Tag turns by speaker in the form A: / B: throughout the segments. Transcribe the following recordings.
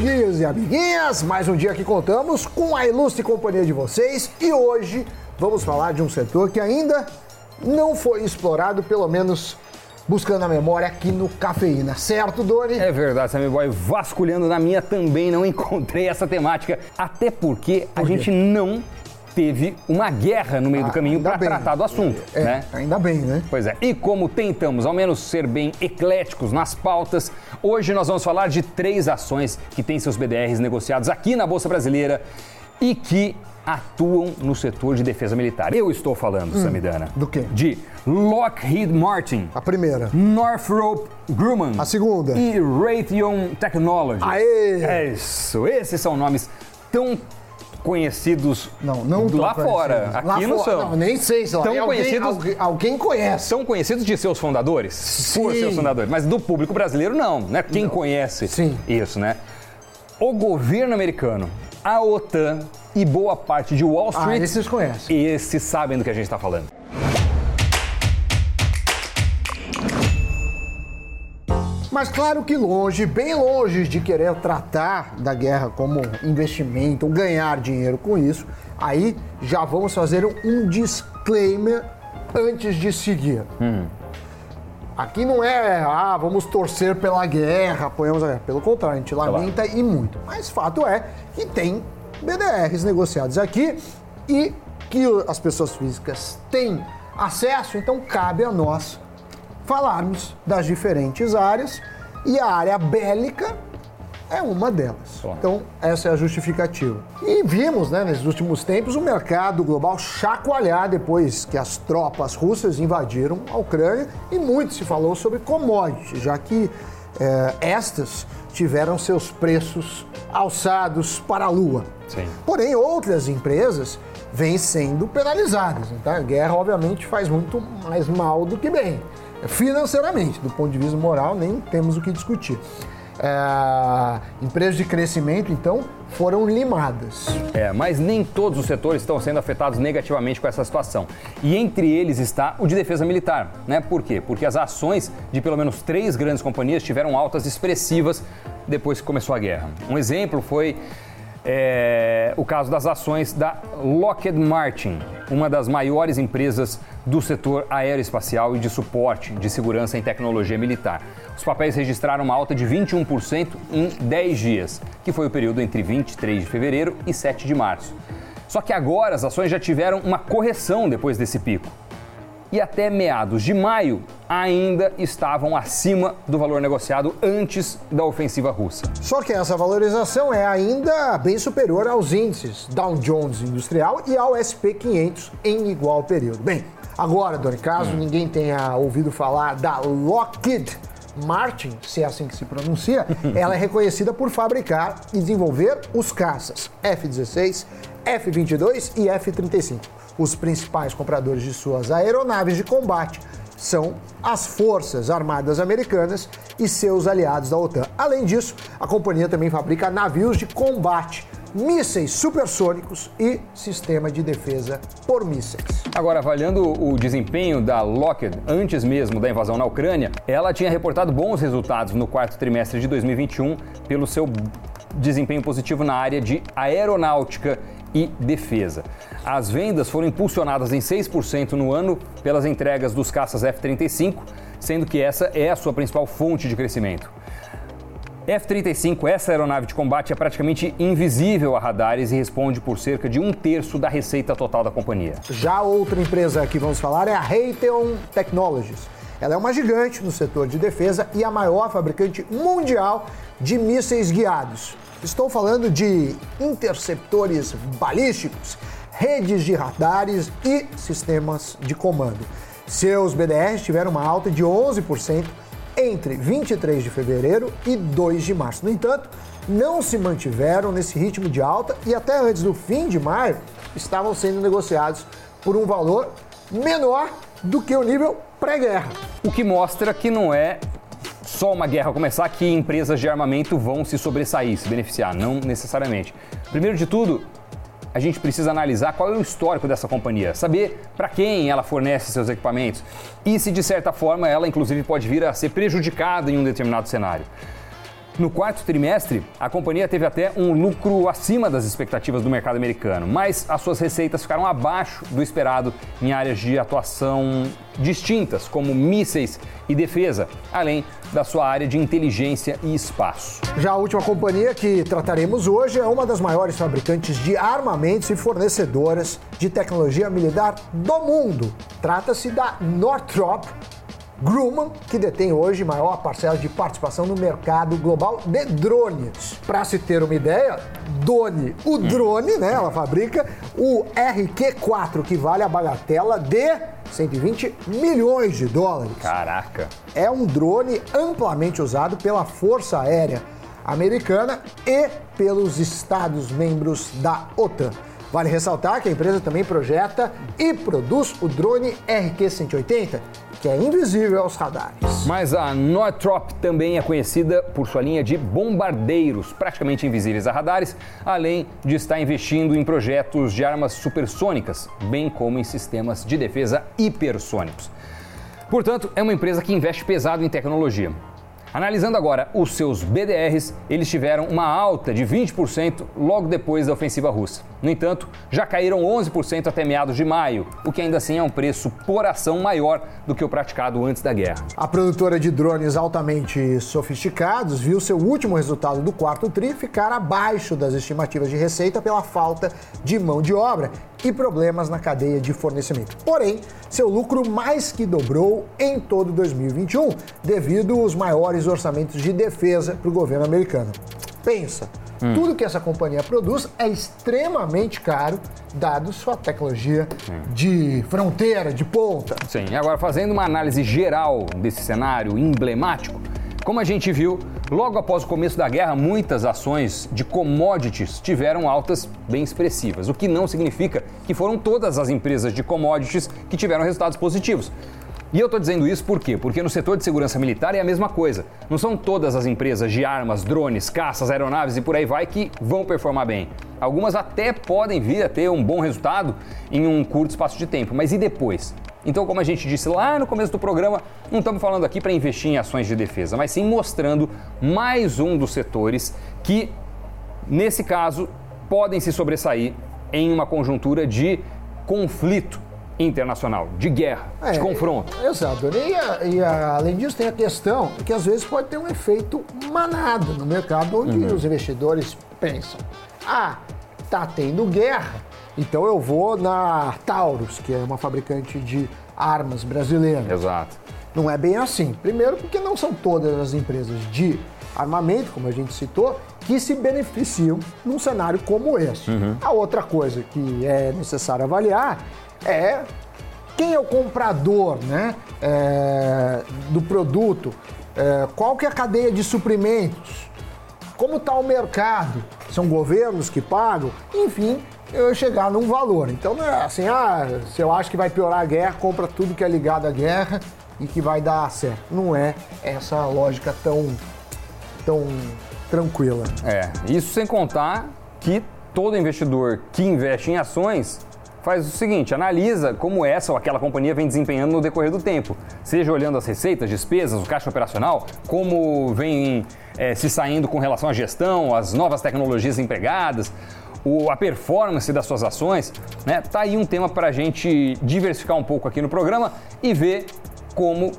A: amiguinhos e amiguinhas, mais um dia que contamos com a ilustre companhia de vocês e hoje vamos falar de um setor que ainda não foi explorado, pelo menos buscando a memória aqui no Cafeína, certo, Doni?
B: É verdade, Sammy Boy. Vasculhando na minha também não encontrei essa temática, até porque
A: Por
B: a gente não teve uma guerra no meio
A: Ah,
B: do caminho para tratar do assunto,
A: É,
B: né?
A: ainda bem, né?
B: Pois é, e como tentamos ao menos ser bem ecléticos nas pautas, hoje nós vamos falar de três ações que têm seus BDRs negociados aqui na Bolsa Brasileira e que atuam no setor de defesa militar. Eu estou falando, Samidana,
A: Hum, do quê?
B: De Lockheed Martin,
A: A primeira.
B: Northrop Grumman.
A: A segunda.
B: E Raytheon Technologies.
A: Aê!
B: É isso, esses são nomes tão conhecidos
A: Não, não
B: lá fora. Aqui
A: Lá
B: não
A: fora-
B: são.
A: Não, nem sei se lá.
B: Tão
A: alguém,
B: conhecidos-
A: alguém, alguém conhece.
B: São conhecidos de seus fundadores? Por
A: Sim.
B: seus fundadores. Mas do público brasileiro, não, né? Quem conhece
A: Sim.
B: isso, né? O governo americano, a OTAN e boa parte de Wall
A: Ah,
B: Street,
A: esses conhecem.
B: esses sabem do que a gente está falando.
A: Mas claro que longe, bem longe de querer tratar da guerra como investimento ou ganhar dinheiro com isso, aí já vamos fazer um disclaimer antes de seguir. Aqui não é, ah, vamos torcer pela guerra, apoiamos a guerra. Pelo contrário, a gente lamenta e muito. Mas fato é que tem BDRs negociados aqui e que as pessoas físicas têm acesso, então cabe a nós falarmos das diferentes áreas e a área bélica é uma delas. Então, essa é a justificativa. E vimos, né, nesses últimos tempos, o mercado global chacoalhar depois que as tropas russas invadiram a Ucrânia e muito se falou sobre commodities, já que eh, estas tiveram seus preços alçados para a lua.
B: Sim.
A: Porém, outras empresas vêm sendo penalizadas. Então, a guerra, obviamente, faz muito mais mal do que bem. Financeiramente, do ponto de vista moral, nem temos o que discutir. É, empresas de crescimento, então, foram limadas.
B: É, mas nem todos os setores estão sendo afetados negativamente com essa situação. E entre eles está o de defesa militar. Né? Por quê? Porque as ações de pelo menos três grandes companhias tiveram altas expressivas depois que começou a guerra. Um exemplo foi é, o caso das ações da Lockheed Martin, uma das maiores empresas do setor aeroespacial e de suporte de segurança em tecnologia militar. Os papéis registraram uma alta de 21% em 10 dias, que foi o período entre 23 de fevereiro e 7 de março. Só que agora as ações já tiveram uma correção depois desse pico. E até meados de maio ainda estavam acima do valor negociado antes da ofensiva russa.
A: Só que essa valorização é ainda bem superior aos índices Dow Jones Industrial e ao SP 500 em igual período. Bem, agora, Doni, caso ninguém tenha ouvido falar da Lockheed Martin, se é assim que se pronuncia, ela é reconhecida por fabricar e desenvolver os caças F-16, F-22 e F-35. Os principais compradores de suas aeronaves de combate são as Forças Armadas Americanas e seus aliados da OTAN. Além disso, a companhia também fabrica navios de combate, mísseis supersônicos e sistema de defesa por mísseis.
B: Agora, avaliando o desempenho da Lockheed antes mesmo da invasão na Ucrânia, ela tinha reportado bons resultados no quarto trimestre de 2021 pelo seu desempenho positivo na área de aeronáutica e defesa. As vendas foram impulsionadas em 6% no ano pelas entregas dos caças F-35, sendo que essa é a sua principal fonte de crescimento. F-35, essa aeronave de combate, é praticamente invisível a radares e responde por cerca de um terço da receita total da companhia.
A: Já outra empresa que vamos falar é a Raytheon Technologies. Ela é uma gigante no setor de defesa e a maior fabricante mundial de mísseis guiados. Estou falando de interceptores balísticos, redes de radares e sistemas de comando. Seus BDRs tiveram uma alta de 11% entre 23 de fevereiro e 2 de março. No entanto, não se mantiveram nesse ritmo de alta e até antes do fim de maio estavam sendo negociados por um valor menor do que o nível pré-guerra.
B: O que mostra que não é só uma guerra começar que empresas de armamento vão se sobressair, se beneficiar, não necessariamente. Primeiro de tudo, a gente precisa analisar qual é o histórico dessa companhia, saber para quem ela fornece seus equipamentos e se de certa forma ela inclusive pode vir a ser prejudicada em um determinado cenário. No quarto trimestre, a companhia teve até um lucro acima das expectativas do mercado americano, mas as suas receitas ficaram abaixo do esperado em áreas de atuação distintas, como mísseis e defesa, além da sua área de inteligência e espaço.
A: Já a última companhia que trataremos hoje é uma das maiores fabricantes de armamentos e fornecedoras de tecnologia militar do mundo. Trata-se da Northrop Grumman, que detém hoje maior parcela de participação no mercado global de drones. Para se ter uma ideia, Doni, o drone, né, ela fabrica o RQ-4, que vale a bagatela de 120 milhões de dólares.
B: Caraca!
A: É um drone amplamente usado pela Força Aérea Americana e pelos Estados-membros da OTAN. Vale ressaltar que a empresa também projeta e produz o drone RQ-180, que é invisível aos radares.
B: Mas a Northrop também é conhecida por sua linha de bombardeiros, praticamente invisíveis a radares, além de estar investindo em projetos de armas supersônicas, bem como em sistemas de defesa hipersônicos. Portanto, é uma empresa que investe pesado em tecnologia. Analisando agora os seus BDRs, eles tiveram uma alta de 20% logo depois da ofensiva russa. No entanto, já caíram 11% até meados de maio, o que ainda assim é um preço por ação maior do que o praticado antes da guerra.
A: A produtora de drones altamente sofisticados viu seu último resultado do quarto TRI ficar abaixo das estimativas de receita pela falta de mão de obra e problemas na cadeia de fornecimento. Porém, seu lucro mais que dobrou em todo 2021, devido aos maiores orçamentos de defesa para o governo americano. Pensa, hum. tudo que essa companhia produz é extremamente caro, dado sua tecnologia de fronteira, de ponta.
B: Sim, agora fazendo uma análise geral desse cenário emblemático, como a gente viu, logo após o começo da guerra, muitas ações de commodities tiveram altas bem expressivas, o que não significa que foram todas as empresas de commodities que tiveram resultados positivos. E eu estou dizendo isso por quê? Porque no setor de segurança militar é a mesma coisa. Não são todas as empresas de armas, drones, caças, aeronaves e por aí vai que vão performar bem. Algumas até podem vir a ter um bom resultado em um curto espaço de tempo, mas e depois? Então, como a gente disse lá no começo do programa, não estamos falando aqui para investir em ações de defesa, mas sim mostrando mais um dos setores que, nesse caso, podem se sobressair em uma conjuntura de conflito internacional, de guerra, é, de confronto.
A: Exato. E, e a, além disso, tem a questão que às vezes pode ter um efeito manada no mercado, onde uhum. os investidores pensam: ah, tá tendo guerra, então eu vou na Taurus, que é uma fabricante de armas brasileira.
B: Exato.
A: Não é bem assim. Primeiro, porque não são todas as empresas de armamento, como a gente citou, que se beneficiam num cenário como esse. Uhum. A outra coisa que é necessário avaliar é quem é o comprador né, é, do produto, é, qual que é a cadeia de suprimentos, como está o mercado, são governos que pagam, enfim, chegar num valor. Então não é assim, ah, se eu acho que vai piorar a guerra, compra tudo que é ligado à guerra e que vai dar certo. Não é essa lógica tão, tão tranquila.
B: É, isso sem contar que todo investidor que investe em ações faz o seguinte: analisa como essa ou aquela companhia vem desempenhando no decorrer do tempo, seja olhando as receitas, despesas, o caixa operacional, como vem é, se saindo com relação à gestão, as novas tecnologias empregadas, o, a performance das suas ações, né? Tá aí um tema para a gente diversificar um pouco aqui no programa e ver como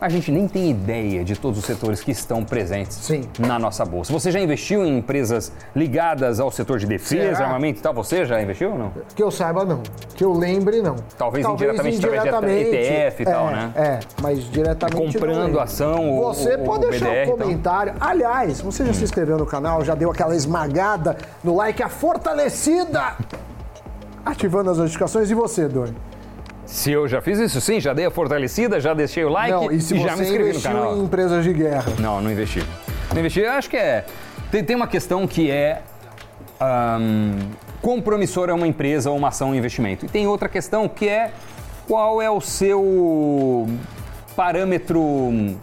B: a gente nem tem ideia de todos os setores que estão presentes
A: Sim.
B: na nossa bolsa. Você já investiu em empresas ligadas ao setor de defesa, Será? armamento e tal? Você já investiu ou não?
A: Que eu saiba, não. Que eu lembre, não.
B: Talvez, Talvez indiretamente, indiretamente através de ETF e
A: é,
B: tal, né?
A: É, mas diretamente.
B: Comprando ação.
A: Você o, pode deixar BDR, um comentário. Então. Aliás, você já se inscreveu no canal, já deu aquela esmagada no like, a fortalecida, ativando as notificações. E você, Doni?
B: Se eu já fiz isso, sim, já dei a fortalecida, já deixei o like não, e, se e já me inscrevi no canal.
A: em empresas de guerra?
B: Não, não investi. Não investi, eu acho que é. Tem, tem uma questão que é. Um, quão promissora é uma empresa ou uma ação ou um investimento. E tem outra questão que é qual é o seu parâmetro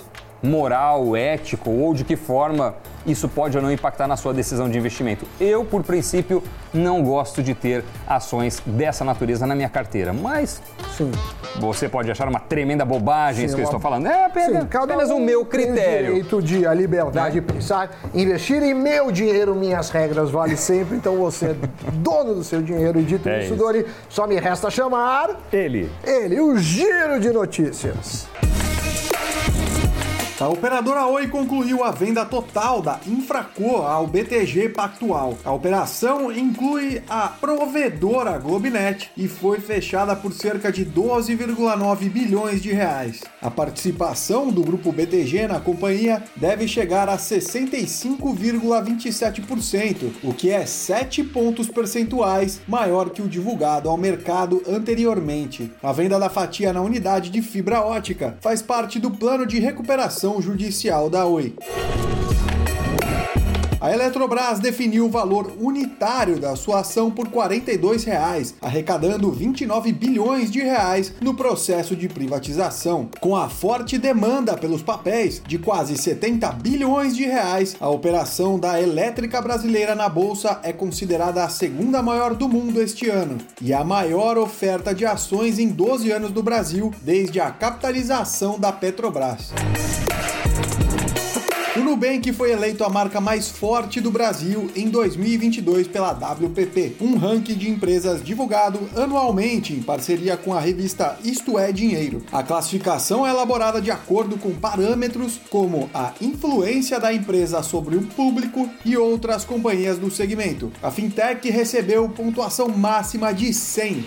B: moral, ético ou de que forma isso pode ou não impactar na sua decisão de investimento. Eu, por princípio, não gosto de ter ações dessa natureza na minha carteira, mas Sim. você pode achar uma tremenda bobagem Sim, isso que eu estou falando. É apenas, Sim, apenas um o meu critério. Tem
A: o direito de a liberdade é. de pensar, investir em meu dinheiro, minhas regras vale sempre, então você é dono do seu dinheiro e dito é isso, Dori, só me resta chamar
B: ele.
A: Ele, o giro de notícias.
C: A operadora Oi concluiu a venda total da Infraco ao BTG Pactual. A operação inclui a provedora Globinet e foi fechada por cerca de 12,9 bilhões de reais. A participação do grupo BTG na companhia deve chegar a 65,27%, o que é 7 pontos percentuais maior que o divulgado ao mercado anteriormente. A venda da fatia na unidade de fibra ótica faz parte do plano de recuperação judicial da Oi. A Eletrobras definiu o valor unitário da sua ação por 42 reais, arrecadando 29 bilhões de reais no processo de privatização. Com a forte demanda pelos papéis de quase 70 bilhões de reais, a operação da elétrica brasileira na bolsa é considerada a segunda maior do mundo este ano e a maior oferta de ações em 12 anos do Brasil desde a capitalização da Petrobras. O Nubank foi eleito a marca mais forte do Brasil em 2022 pela WPP, um ranking de empresas divulgado anualmente em parceria com a revista Isto é Dinheiro. A classificação é elaborada de acordo com parâmetros como a influência da empresa sobre o público e outras companhias do segmento. A fintech recebeu pontuação máxima de 100.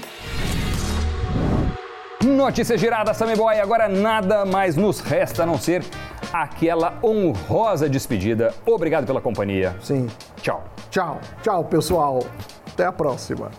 B: Notícia girada, Sammy Boy. Agora nada mais nos resta a não ser aquela honrosa despedida. Obrigado pela companhia.
A: Sim.
B: Tchau.
A: Tchau. Tchau, pessoal. Até a próxima.